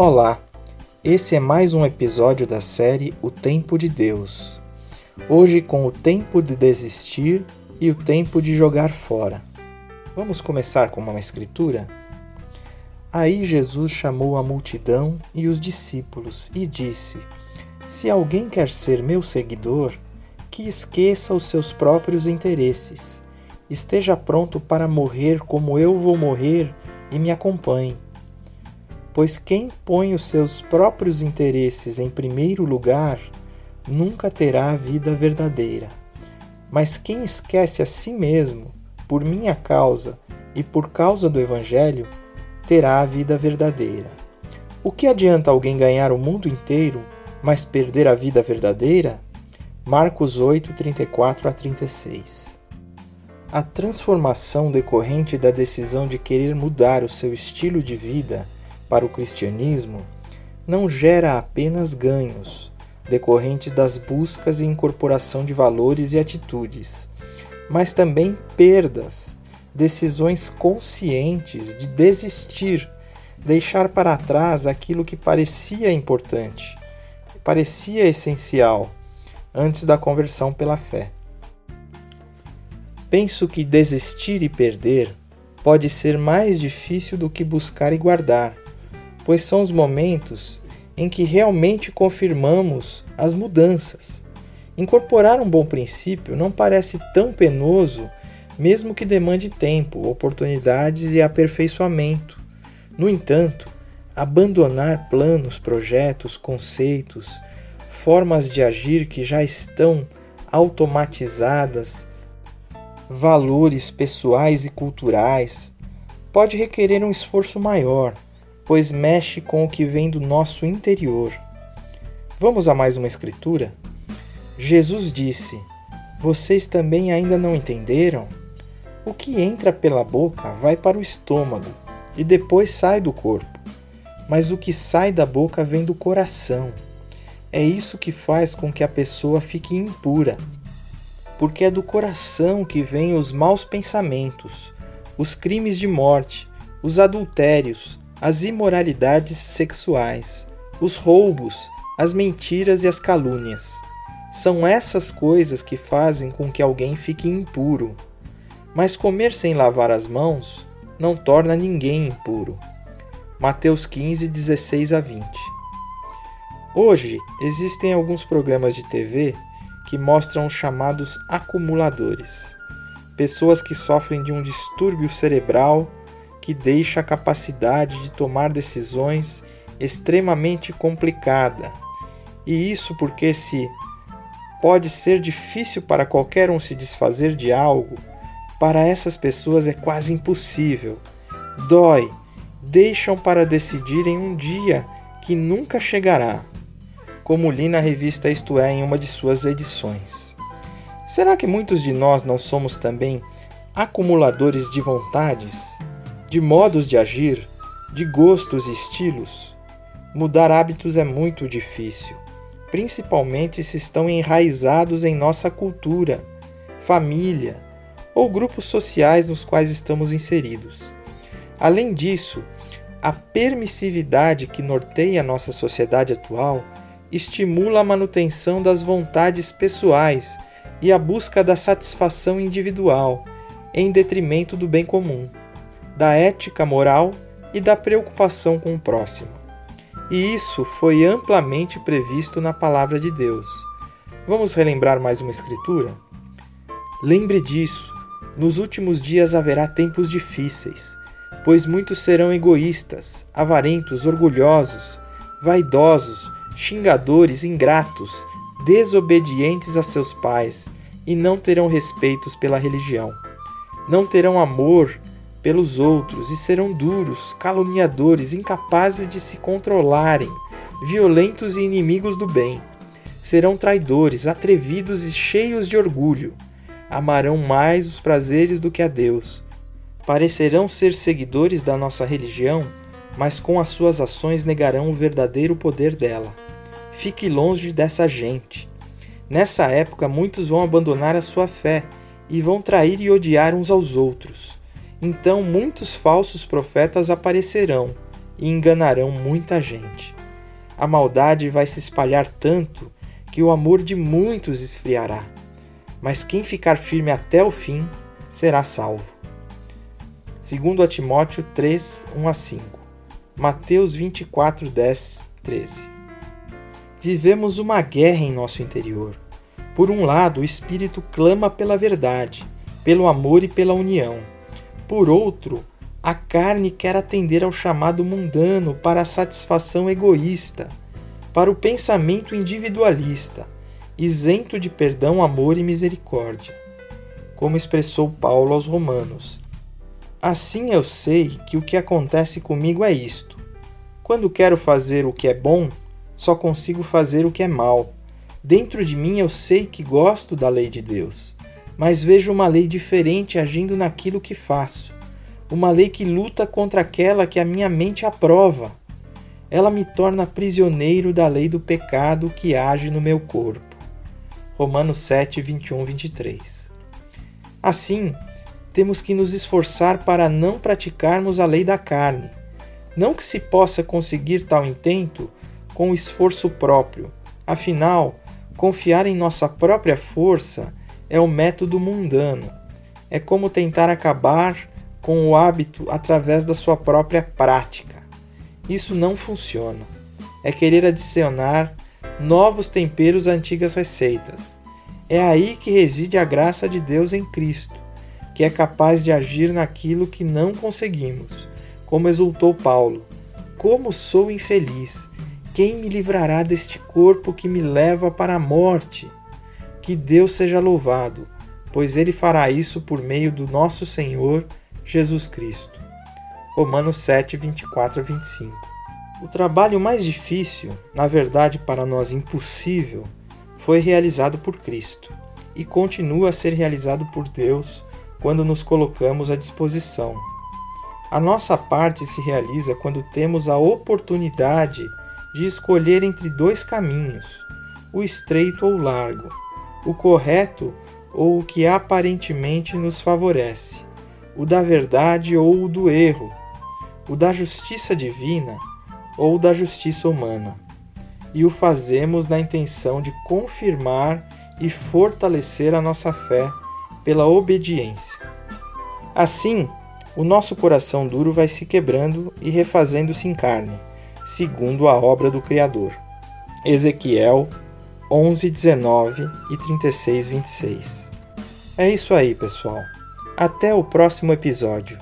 Olá, esse é mais um episódio da série O Tempo de Deus. Hoje com o tempo de desistir e o tempo de jogar fora. Vamos começar com uma escritura? Aí Jesus chamou a multidão e os discípulos e disse: Se alguém quer ser meu seguidor, que esqueça os seus próprios interesses, esteja pronto para morrer como eu vou morrer e me acompanhe. Pois quem põe os seus próprios interesses em primeiro lugar nunca terá a vida verdadeira. Mas quem esquece a si mesmo, por minha causa e por causa do Evangelho, terá a vida verdadeira. O que adianta alguém ganhar o mundo inteiro, mas perder a vida verdadeira? Marcos 8, 34 a 36. A transformação decorrente da decisão de querer mudar o seu estilo de vida para o cristianismo não gera apenas ganhos decorrentes das buscas e incorporação de valores e atitudes, mas também perdas, decisões conscientes de desistir, deixar para trás aquilo que parecia importante, parecia essencial antes da conversão pela fé. Penso que desistir e perder pode ser mais difícil do que buscar e guardar pois são os momentos em que realmente confirmamos as mudanças. Incorporar um bom princípio não parece tão penoso, mesmo que demande tempo, oportunidades e aperfeiçoamento. No entanto, abandonar planos, projetos, conceitos, formas de agir que já estão automatizadas, valores pessoais e culturais, pode requerer um esforço maior pois mexe com o que vem do nosso interior. Vamos a mais uma escritura? Jesus disse: Vocês também ainda não entenderam? O que entra pela boca vai para o estômago e depois sai do corpo. Mas o que sai da boca vem do coração. É isso que faz com que a pessoa fique impura. Porque é do coração que vêm os maus pensamentos, os crimes de morte, os adultérios, as imoralidades sexuais, os roubos, as mentiras e as calúnias. São essas coisas que fazem com que alguém fique impuro. Mas comer sem lavar as mãos não torna ninguém impuro. Mateus 15, 16 a 20. Hoje existem alguns programas de TV que mostram os chamados acumuladores pessoas que sofrem de um distúrbio cerebral que deixa a capacidade de tomar decisões extremamente complicada. E isso porque se pode ser difícil para qualquer um se desfazer de algo, para essas pessoas é quase impossível. Dói, deixam para decidirem um dia que nunca chegará, como li na revista Isto É em uma de suas edições. Será que muitos de nós não somos também acumuladores de vontades? De modos de agir, de gostos e estilos, mudar hábitos é muito difícil, principalmente se estão enraizados em nossa cultura, família ou grupos sociais nos quais estamos inseridos. Além disso, a permissividade que norteia nossa sociedade atual estimula a manutenção das vontades pessoais e a busca da satisfação individual, em detrimento do bem comum da ética moral e da preocupação com o próximo. E isso foi amplamente previsto na Palavra de Deus. Vamos relembrar mais uma escritura? Lembre disso: nos últimos dias haverá tempos difíceis, pois muitos serão egoístas, avarentos, orgulhosos, vaidosos, xingadores, ingratos, desobedientes a seus pais e não terão respeitos pela religião. Não terão amor pelos outros e serão duros, caluniadores, incapazes de se controlarem, violentos e inimigos do bem. Serão traidores, atrevidos e cheios de orgulho. Amarão mais os prazeres do que a Deus. Parecerão ser seguidores da nossa religião, mas com as suas ações negarão o verdadeiro poder dela. Fique longe dessa gente. Nessa época, muitos vão abandonar a sua fé e vão trair e odiar uns aos outros. Então muitos falsos profetas aparecerão e enganarão muita gente. A maldade vai se espalhar tanto que o amor de muitos esfriará. Mas quem ficar firme até o fim será salvo. Segundo a Timóteo 3, 1 a 5. Mateus 24, 10, 13. Vivemos uma guerra em nosso interior. Por um lado, o espírito clama pela verdade, pelo amor e pela união. Por outro, a carne quer atender ao chamado mundano para a satisfação egoísta, para o pensamento individualista, isento de perdão, amor e misericórdia, como expressou Paulo aos Romanos. Assim eu sei que o que acontece comigo é isto: quando quero fazer o que é bom, só consigo fazer o que é mal. Dentro de mim eu sei que gosto da lei de Deus, mas vejo uma lei diferente agindo naquilo que faço. Uma lei que luta contra aquela que a minha mente aprova. Ela me torna prisioneiro da lei do pecado que age no meu corpo. Romanos 7, 21, 23. Assim, temos que nos esforçar para não praticarmos a lei da carne. Não que se possa conseguir tal intento com esforço próprio. Afinal, confiar em nossa própria força é o método mundano. É como tentar acabar com o hábito através da sua própria prática. Isso não funciona. É querer adicionar novos temperos a antigas receitas. É aí que reside a graça de Deus em Cristo, que é capaz de agir naquilo que não conseguimos. Como exultou Paulo: Como sou infeliz! Quem me livrará deste corpo que me leva para a morte? Que Deus seja louvado, pois Ele fará isso por meio do nosso Senhor Jesus Cristo. Romanos 7, 24 a 25. O trabalho mais difícil, na verdade para nós impossível, foi realizado por Cristo e continua a ser realizado por Deus quando nos colocamos à disposição. A nossa parte se realiza quando temos a oportunidade de escolher entre dois caminhos, o estreito ou o largo, o correto ou o que aparentemente nos favorece, o da verdade ou o do erro, o da justiça divina ou da justiça humana. E o fazemos na intenção de confirmar e fortalecer a nossa fé pela obediência. Assim, o nosso coração duro vai se quebrando e refazendo-se em carne segundo a obra do Criador. Ezequiel 11, 19 e 36, 26. É isso aí, pessoal. Até o próximo episódio.